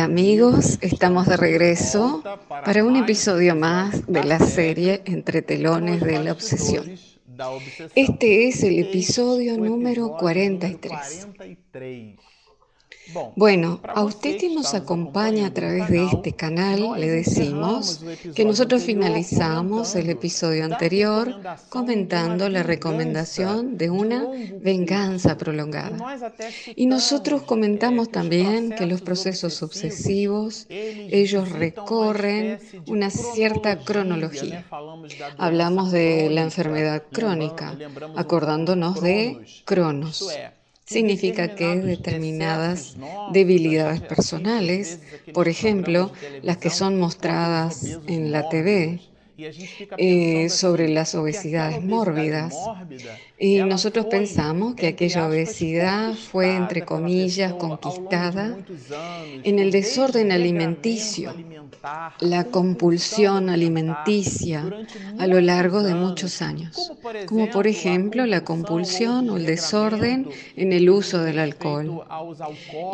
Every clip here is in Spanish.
Amigos, estamos de regreso para un episodio más de la serie Entre telones de la obsesión. Este es el episodio número 43. Bueno, a usted que nos acompaña a través de este canal, le decimos que nosotros finalizamos el episodio anterior comentando la recomendación de una venganza prolongada. Y nosotros comentamos también que los procesos obsesivos, ellos recorren una cierta cronología. Hablamos de la enfermedad crónica, acordándonos de Cronos significa que determinadas debilidades personales, por ejemplo, las que son mostradas en la TV, eh, sobre las obesidades mórbidas. Y nosotros pensamos que aquella obesidad fue, entre comillas, conquistada en el desorden alimenticio, la compulsión alimenticia a lo largo de muchos años, como por ejemplo la compulsión o el desorden en el uso del alcohol.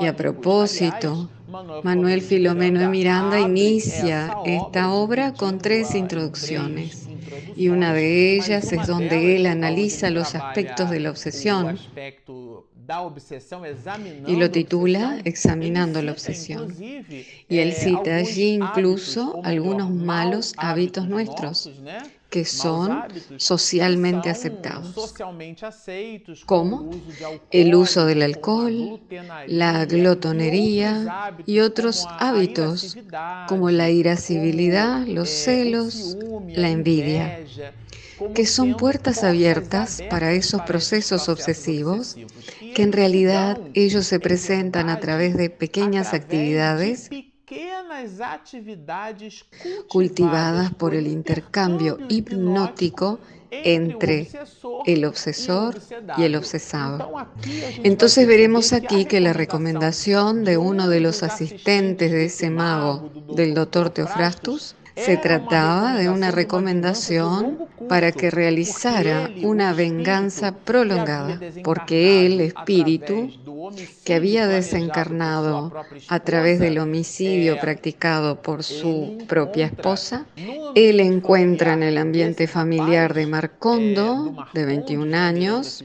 Y a propósito, Manuel Filomeno de Miranda inicia esta obra con tres introducciones y una de ellas es donde él analiza los aspectos de la obsesión y lo titula Examinando la obsesión. Y él cita allí incluso algunos malos hábitos nuestros que son socialmente aceptados, como el uso del alcohol, la glotonería y otros hábitos como la irascibilidad, los celos, la envidia que son puertas abiertas para esos procesos obsesivos que en realidad ellos se presentan a través de pequeñas actividades cultivadas por el intercambio hipnótico entre el obsesor y el obsesado. Entonces veremos aquí que la recomendación de uno de los asistentes de ese mago, del doctor Teofrastus, se trataba de una recomendación para que realizara una venganza prolongada, porque el espíritu que había desencarnado a través del homicidio practicado por su propia esposa, él encuentra en el ambiente familiar de Marcondo, de 21 años,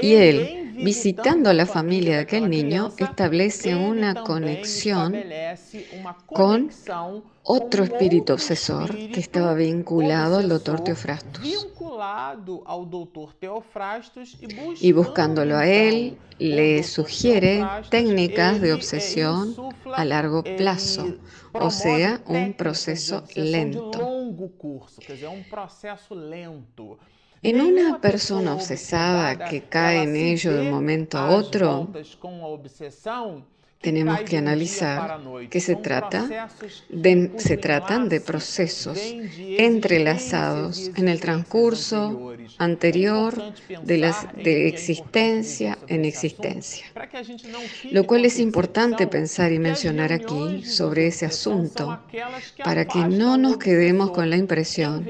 Y él, visitando a la familia de aquel niño, establece una conexión con otro espíritu obsesor que estaba vinculado al doctor Teofrastus. Y buscándolo a él, le sugiere técnicas de obsesión a largo plazo, o sea, un proceso lento. En una persona obsesada que cae en ello de un momento a otro, tenemos que analizar que se, trata de, se tratan de procesos entrelazados en el transcurso anterior de, las, de existencia en existencia. Lo cual es importante pensar y mencionar aquí sobre ese asunto para que no nos quedemos con la impresión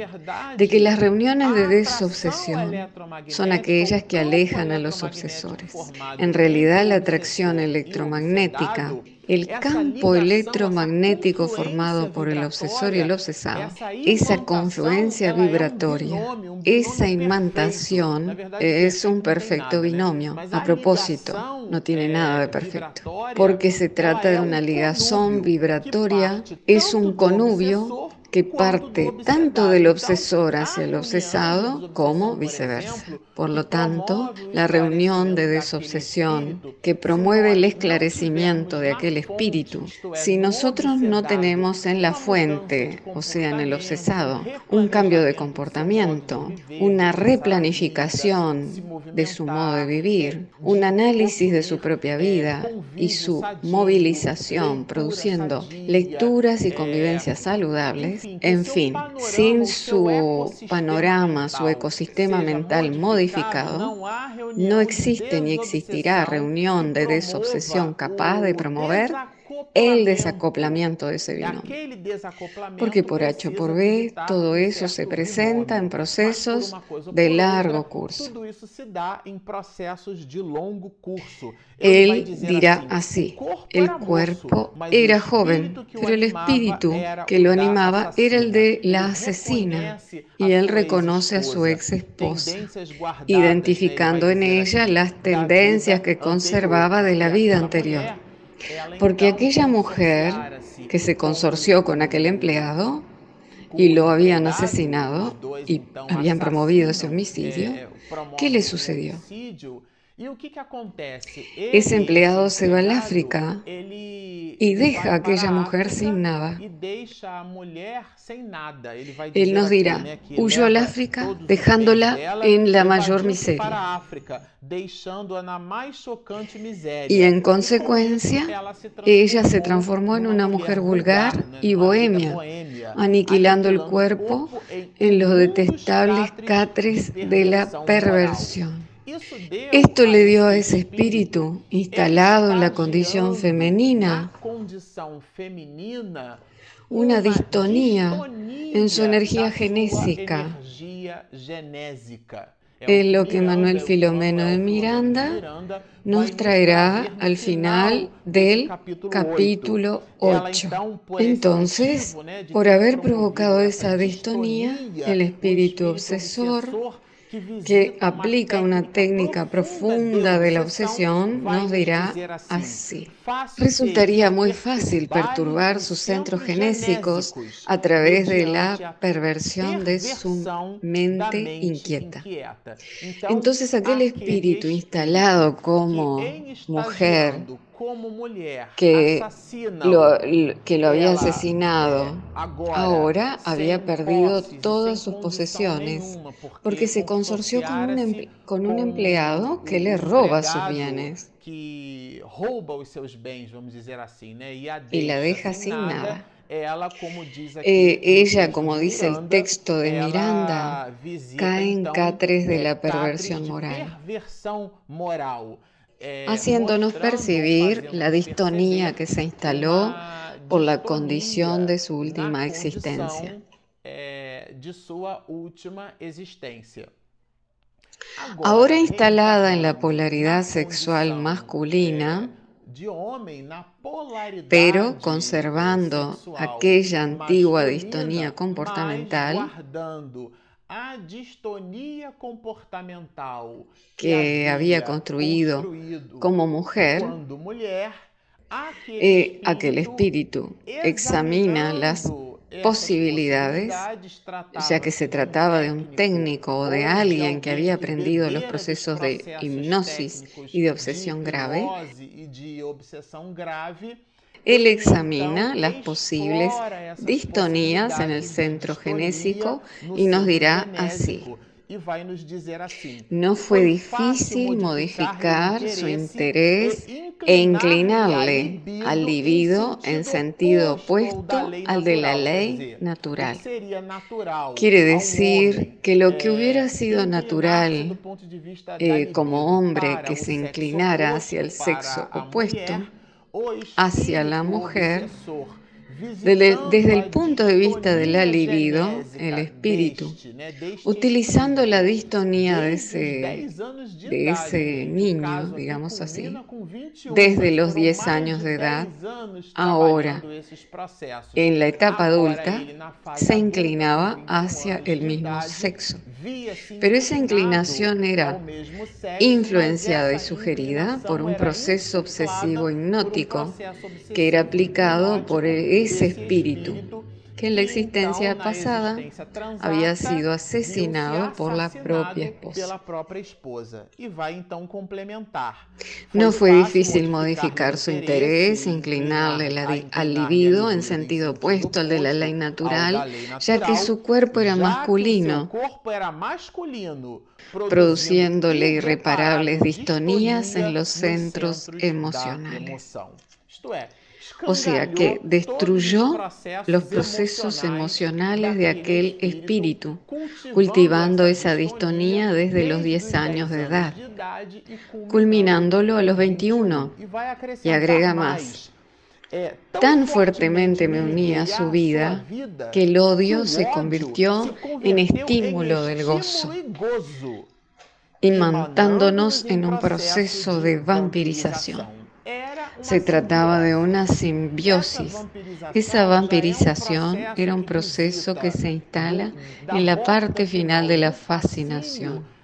de que las reuniones de desobsesión son aquellas que alejan a los obsesores. En realidad, la atracción electromagnética el campo electromagnético formado por el obsesor y el obsesado, esa confluencia vibratoria, esa imantación es un perfecto binomio. A propósito, no tiene nada de perfecto, porque se trata de una ligazón vibratoria, es un conubio que parte tanto del obsesor hacia el obsesado como viceversa. Por lo tanto, la reunión de desobsesión que promueve el esclarecimiento de aquel espíritu, si nosotros no tenemos en la fuente, o sea, en el obsesado, un cambio de comportamiento, una replanificación de su modo de vivir, un análisis de su propia vida y su movilización produciendo lecturas y convivencias saludables, en fin, sin su panorama, su ecosistema mental modificado, no existe ni existirá reunión de desobsesión capaz de promover el desacoplamiento de ese binomio. Porque por H o por B, todo eso se presenta en procesos de largo curso. Él dirá así, el cuerpo era joven, pero el espíritu que lo animaba era el de la asesina, y él reconoce a su ex esposa, identificando en ella las tendencias que conservaba de la vida anterior. Porque aquella mujer que se consorció con aquel empleado y lo habían asesinado y habían promovido ese homicidio, ¿qué le sucedió? Ese empleado se va al África y deja a aquella mujer sin nada. Él nos dirá, huyó al África dejándola en la mayor miseria. Y en consecuencia, ella se transformó en una mujer vulgar y bohemia, aniquilando el cuerpo en los detestables catres de la perversión. Esto le dio a ese espíritu instalado en la condición femenina una distonía en su energía genésica. Es lo que Manuel Filomeno de Miranda nos traerá al final del capítulo 8. Entonces, por haber provocado esa distonía, el espíritu obsesor que aplica una técnica profunda de la obsesión nos dirá así. Resultaría muy fácil perturbar sus centros genésicos a través de la perversión de su mente inquieta. Entonces aquel espíritu instalado como mujer que lo, que lo había asesinado, ahora había perdido todas sus posesiones porque se consorció con un, con un empleado que le roba sus bienes. y la deja sin nada. Eh, ella, como dice el texto de Miranda, cae en catres de la perversión moral haciéndonos percibir la distonía que se instaló por la condición de su última existencia. Ahora instalada en la polaridad sexual masculina, pero conservando aquella antigua distonía comportamental, que había construido como mujer, eh, aquel espíritu examina las posibilidades, ya que se trataba de un técnico o de alguien que había aprendido los procesos de hipnosis y de obsesión grave, él examina las posibles distonías en el centro genésico y nos dirá así. No fue difícil modificar su interés e inclinarle al libido en sentido opuesto al de la ley natural. Quiere decir que lo que hubiera sido natural eh, como hombre que se inclinara hacia el sexo opuesto, hacia la mujer desde el punto de vista de la libido, el espíritu, utilizando la distonía de ese, de ese niño, digamos así, desde los 10 años de edad, ahora, en la etapa adulta, se inclinaba hacia el mismo sexo. Pero esa inclinación era influenciada y sugerida por un proceso obsesivo hipnótico que era aplicado por ese espíritu que en la existencia pasada había sido asesinado por la propia esposa. No fue difícil modificar su interés, inclinarle al libido en sentido opuesto al de la ley natural, ya que su cuerpo era masculino, produciéndole irreparables distonías en los centros emocionales. O sea que destruyó los procesos emocionales de aquel espíritu, cultivando esa distonía desde los 10 años de edad, culminándolo a los 21. Y agrega más. Tan fuertemente me unía a su vida que el odio se convirtió en estímulo del gozo, imantándonos en un proceso de vampirización. Se trataba de una simbiosis. Esa vampirización era un proceso que se instala en la parte final de la fascinación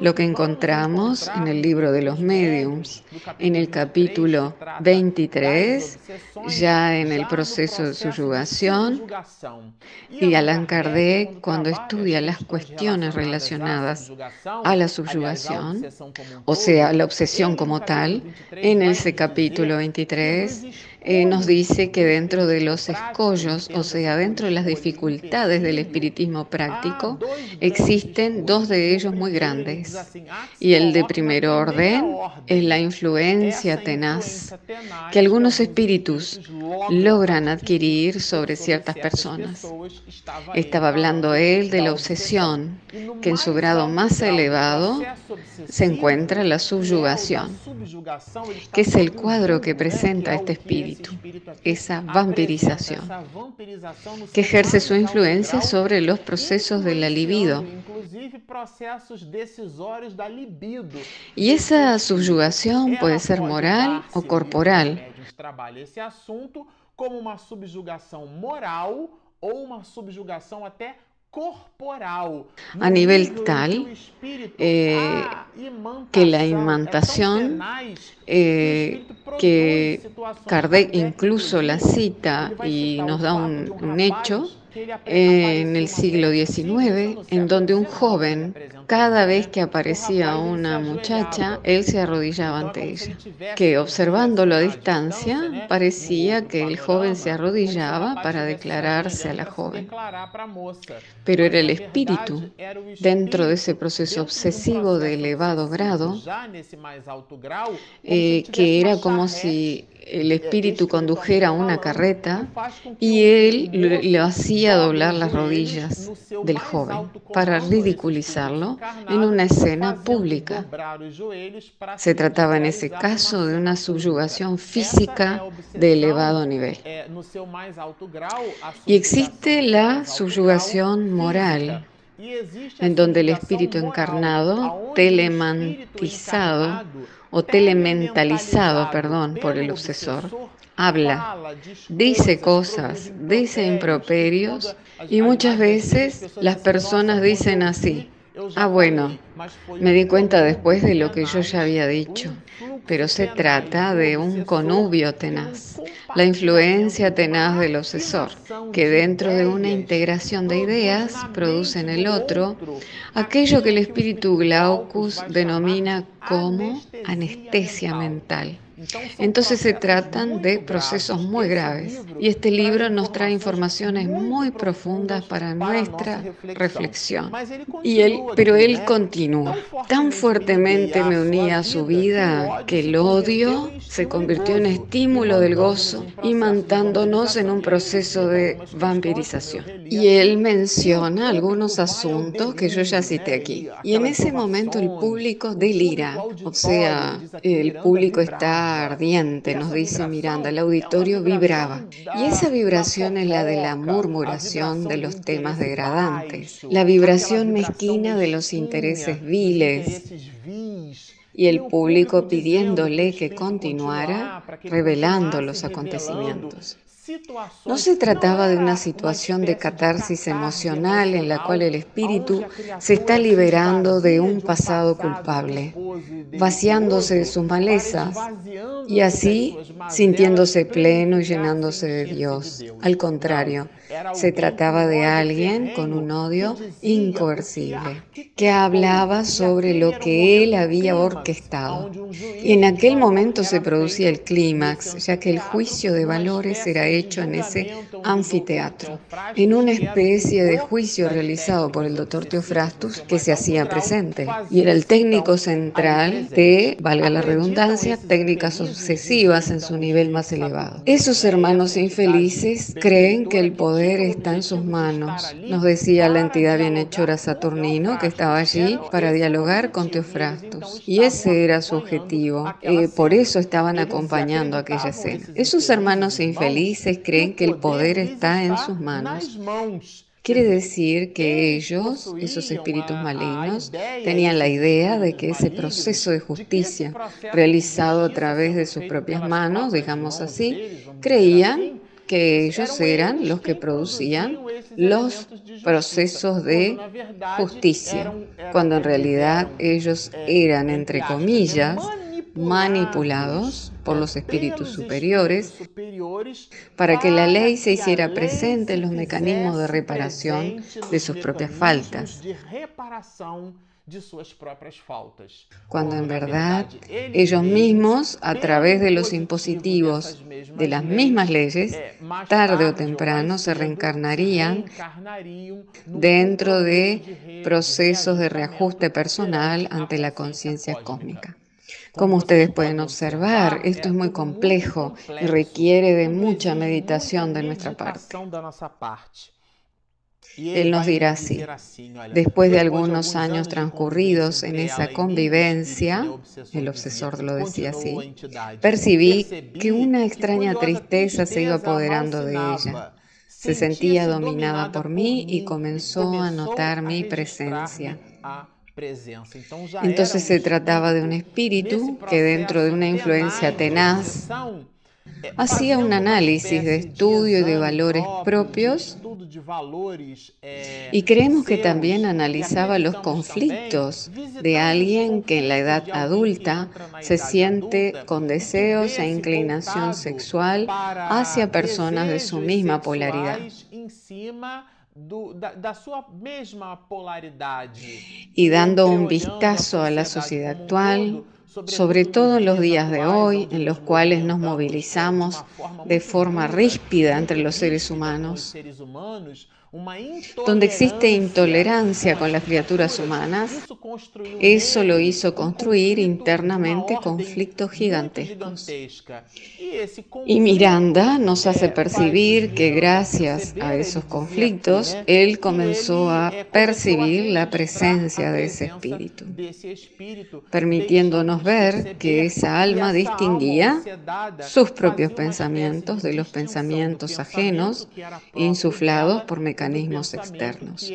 lo que encontramos en el libro de los mediums, en el capítulo 23, ya en el proceso de subyugación, y Alan Kardec, cuando estudia las cuestiones relacionadas a la subyugación, o sea, la obsesión como tal, en ese capítulo 23, eh, nos dice que dentro de los escollos, o sea, dentro de las dificultades del espiritismo práctico, existen dos de ellos muy grandes. Y el de primer orden es la influencia tenaz que algunos espíritus logran adquirir sobre ciertas personas. Estaba hablando él de la obsesión, que en su grado más elevado se encuentra la subyugación, que es el cuadro que presenta este espíritu esa vampirización, que ejerce su influencia sobre los procesos de la libido. Y esa subyugación puede ser moral o corporal. como uma subjugação moral ou uma subjugação até a nivel tal eh, que la imantación, eh, que Kardec incluso la cita y nos da un hecho, en el siglo XIX, en donde un joven, cada vez que aparecía una muchacha, él se arrodillaba ante ella, que observándolo a distancia, parecía que el joven se arrodillaba para declararse a la joven. Pero era el espíritu, dentro de ese proceso obsesivo de elevado grado, eh, que era como si el espíritu condujera una carreta y él le hacía doblar las rodillas del joven para ridiculizarlo en una escena pública. Se trataba en ese caso de una subyugación física de elevado nivel. Y existe la subyugación moral en donde el espíritu encarnado, telemantizado, o telementalizado, perdón, por el obsesor. Habla, dice cosas, dice improperios y muchas veces las personas dicen así, ah bueno, me di cuenta después de lo que yo ya había dicho, pero se trata de un conubio tenaz, la influencia tenaz del obsesor, que dentro de una integración de ideas produce en el otro aquello que el espíritu Glaucus denomina como anestesia mental. Entonces se tratan de procesos muy graves y este libro nos trae informaciones muy profundas para nuestra reflexión. Y él, pero él continúa. Tan fuertemente me unía a su vida que el odio se convirtió en estímulo del gozo, y mantándonos en un proceso de vampirización. Y él menciona algunos asuntos que yo ya cité aquí. Y en ese momento el público delira, o sea, el público está ardiente, nos dice Miranda, el auditorio vibraba. Y esa vibración es la de la murmuración de los temas degradantes, la vibración mezquina de los intereses viles y el público pidiéndole que continuara revelando los acontecimientos. No se trataba de una situación de catarsis emocional en la cual el espíritu se está liberando de un pasado culpable, vaciándose de sus malezas y así sintiéndose pleno y llenándose de Dios. Al contrario, se trataba de alguien con un odio incoercible, que hablaba sobre lo que él había qué estado. Y en aquel momento se producía el clímax, ya que el juicio de valores era hecho en ese anfiteatro, en una especie de juicio realizado por el doctor Teofrastus que se hacía presente. Y era el técnico central de, valga la redundancia, técnicas obsesivas en su nivel más elevado. Esos hermanos infelices creen que el poder está en sus manos, nos decía la entidad bienhechora Saturnino, que estaba allí para dialogar con Teofrastus. Y ese era su objetivo. Eh, por eso estaban acompañando aquella escena. Esos hermanos infelices creen que el poder está en sus manos. Quiere decir que ellos, esos espíritus malignos, tenían la idea de que ese proceso de justicia realizado a través de sus propias manos, digamos así, creían que ellos eran los que producían los procesos de justicia, cuando en realidad ellos eran, entre comillas, manipulados por los espíritus superiores para que la ley se hiciera presente en los mecanismos de reparación de sus propias faltas cuando en verdad ellos mismos, a través de los impositivos de las mismas leyes, tarde o temprano se reencarnarían dentro de procesos de reajuste personal ante la conciencia cósmica. Como ustedes pueden observar, esto es muy complejo y requiere de mucha meditación de nuestra parte. Él nos dirá así, después de algunos años transcurridos en esa convivencia, el obsesor lo decía así, percibí que una extraña tristeza se iba apoderando de ella. Se sentía dominada por mí y comenzó a notar mi presencia. Entonces se trataba de un espíritu que dentro de una influencia tenaz hacía un análisis de estudio y de valores propios y creemos que también analizaba los conflictos de alguien que en la edad adulta se siente con deseos e inclinación sexual hacia personas de su misma polaridad. Y dando un vistazo a la sociedad actual, sobre todo en los días de hoy, en los cuales nos movilizamos de forma ríspida entre los seres humanos, donde existe intolerancia con las criaturas humanas, eso lo hizo construir internamente conflictos gigantescos. Y Miranda nos hace percibir que gracias a esos conflictos, él comenzó a percibir la presencia de ese espíritu, permitiéndonos ver que esa alma distinguía sus propios pensamientos de los pensamientos ajenos insuflados por mecanismos externos.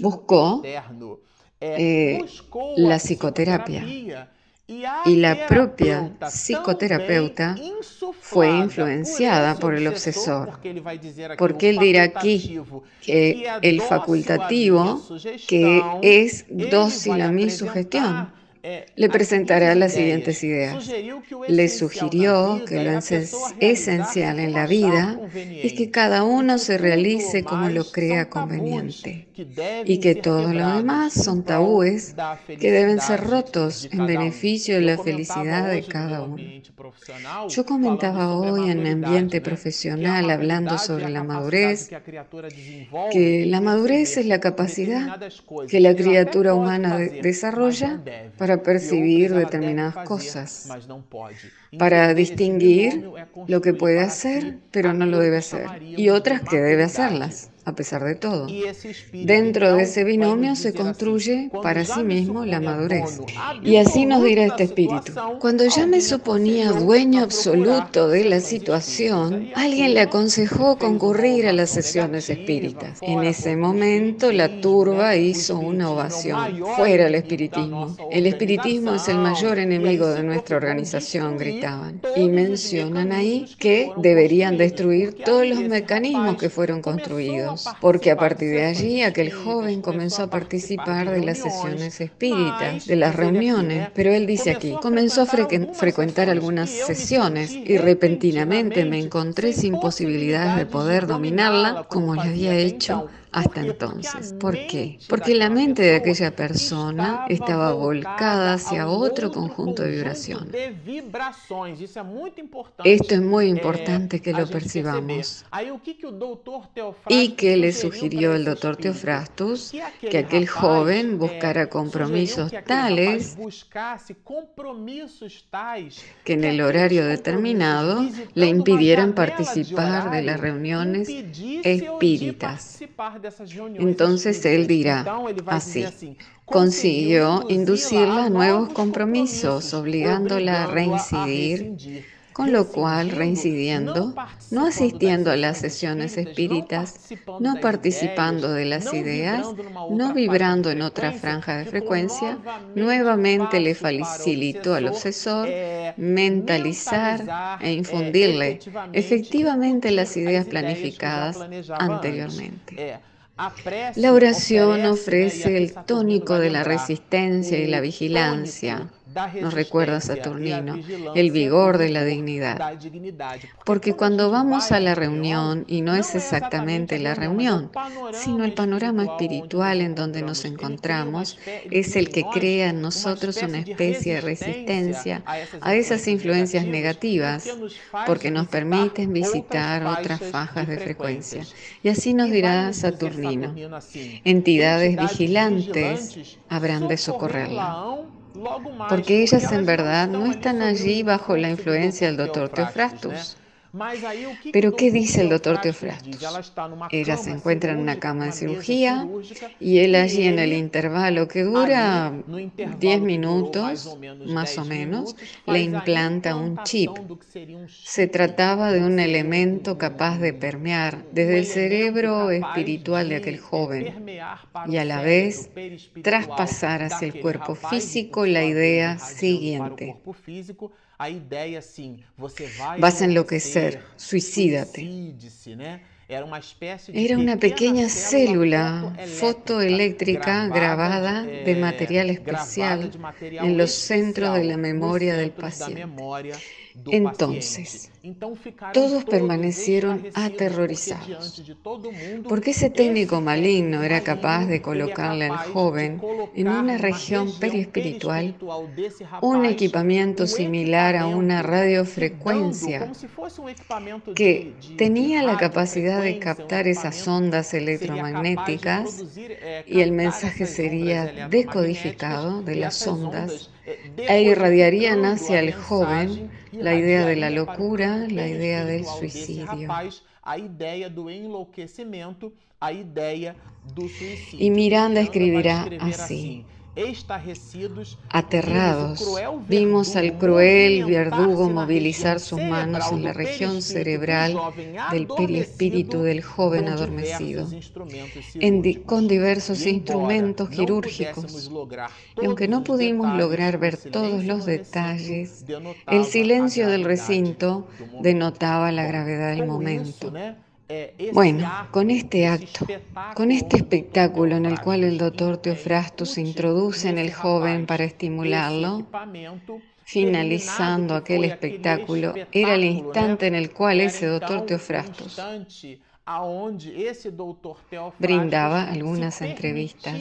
Buscó eh, la psicoterapia y la propia psicoterapeuta fue influenciada por el obsesor, porque él dirá aquí que el facultativo, que es dócil a mi sugestión, le presentará las siguientes ideas. Le sugirió que lo esencial en la vida es que cada uno se realice como lo crea conveniente y que todo lo demás son tabúes que deben ser rotos en beneficio de la felicidad de cada uno. Yo comentaba hoy en mi ambiente profesional hablando sobre la madurez, que la madurez es la capacidad que la criatura humana desarrolla para percibir determinadas cosas, para distinguir lo que puede hacer pero no lo debe hacer y otras que debe hacerlas a pesar de todo. Dentro de ese binomio se construye para sí mismo la madurez. Y así nos dirá este espíritu. Cuando ya me suponía dueño absoluto de la situación, alguien le aconsejó concurrir a las sesiones espíritas. En ese momento la turba hizo una ovación. Fuera el espiritismo. El espiritismo es el mayor enemigo de nuestra organización, gritaban. Y mencionan ahí que deberían destruir todos los mecanismos que fueron construidos porque a partir de allí aquel joven comenzó a participar de las sesiones espíritas, de las reuniones, pero él dice aquí, comenzó a frecuentar algunas sesiones y repentinamente me encontré sin posibilidades de poder dominarla como le había hecho hasta entonces. ¿Por qué? Porque la mente de aquella persona estaba volcada hacia otro conjunto de vibraciones. Esto es muy importante que lo percibamos. ¿Y que le sugirió el doctor Teofrastus? Que aquel joven buscara compromisos tales que en el horario determinado le impidieran participar de las reuniones espíritas. Entonces él dirá así, consiguió inducirla a nuevos compromisos, obligándola a reincidir con lo cual, reincidiendo, no asistiendo a las sesiones espíritas, no participando de las ideas, no vibrando en otra franja de frecuencia, nuevamente le facilitó al obsesor mentalizar e infundirle efectivamente las ideas planificadas anteriormente. La oración ofrece el tónico de la resistencia y la vigilancia nos recuerda Saturnino, el vigor de la dignidad. Porque cuando vamos a la reunión, y no es exactamente la reunión, sino el panorama espiritual en donde nos encontramos, es el que crea en nosotros una especie de resistencia a esas influencias negativas, porque nos permiten visitar otras fajas de frecuencia. Y así nos dirá Saturnino, entidades vigilantes habrán de socorrerla porque ellas en verdad no están allí bajo la influencia del doctor Teofrastus. Pero ¿qué dice el doctor Teofrastus? Ella se encuentra en una cama de cirugía y él allí en el intervalo que dura 10 minutos, más o menos, le implanta un chip. Se trataba de un elemento capaz de permear desde el cerebro espiritual de aquel joven y a la vez traspasar hacia el cuerpo físico la idea siguiente. Vas a enloquecer, suicídate. Era una pequeña célula fotoeléctrica grabada de material especial en los centros de la memoria del paciente. Entonces, todos permanecieron aterrorizados, porque ese técnico maligno era capaz de colocarle al joven en una región periespiritual un equipamiento similar a una radiofrecuencia que tenía la capacidad de captar esas ondas electromagnéticas y el mensaje sería decodificado de las ondas e irradiarían hacia el joven la idea de la locura, la idea del suicidio. Y Miranda escribirá así. Aterrados, vimos al cruel verdugo movilizar sus manos en la región cerebral del perispíritu del joven adormecido, con diversos instrumentos quirúrgicos. Y aunque no pudimos lograr ver todos los detalles, el silencio del recinto denotaba la gravedad del momento. Bueno, con este acto, con este espectáculo en el cual el doctor Teofrastus se introduce en el joven para estimularlo, finalizando aquel espectáculo, era el instante en el cual ese doctor Teofrastus brindaba algunas entrevistas.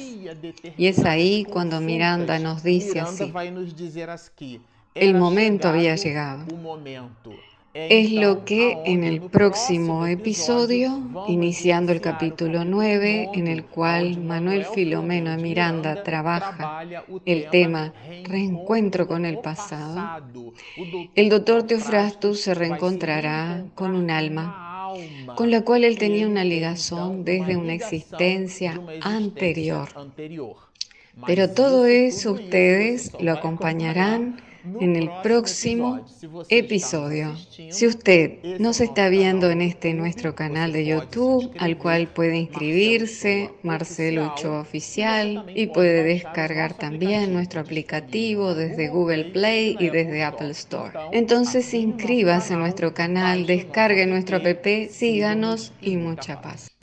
Y es ahí cuando Miranda nos dice así, el momento había llegado. Es lo que en el próximo episodio, iniciando el capítulo 9, en el cual Manuel Filomeno Miranda trabaja el tema reencuentro con el pasado, el doctor Teofrastus se reencontrará con un alma con la cual él tenía una ligazón desde una existencia anterior. Pero todo eso ustedes lo acompañarán en el próximo episodio. Si usted nos está viendo en este nuestro canal de YouTube, al cual puede inscribirse, Marcelo Uchoa Oficial, y puede descargar también nuestro aplicativo desde Google Play y desde Apple Store. Entonces inscríbase en nuestro canal, descargue nuestro app, síganos y mucha paz.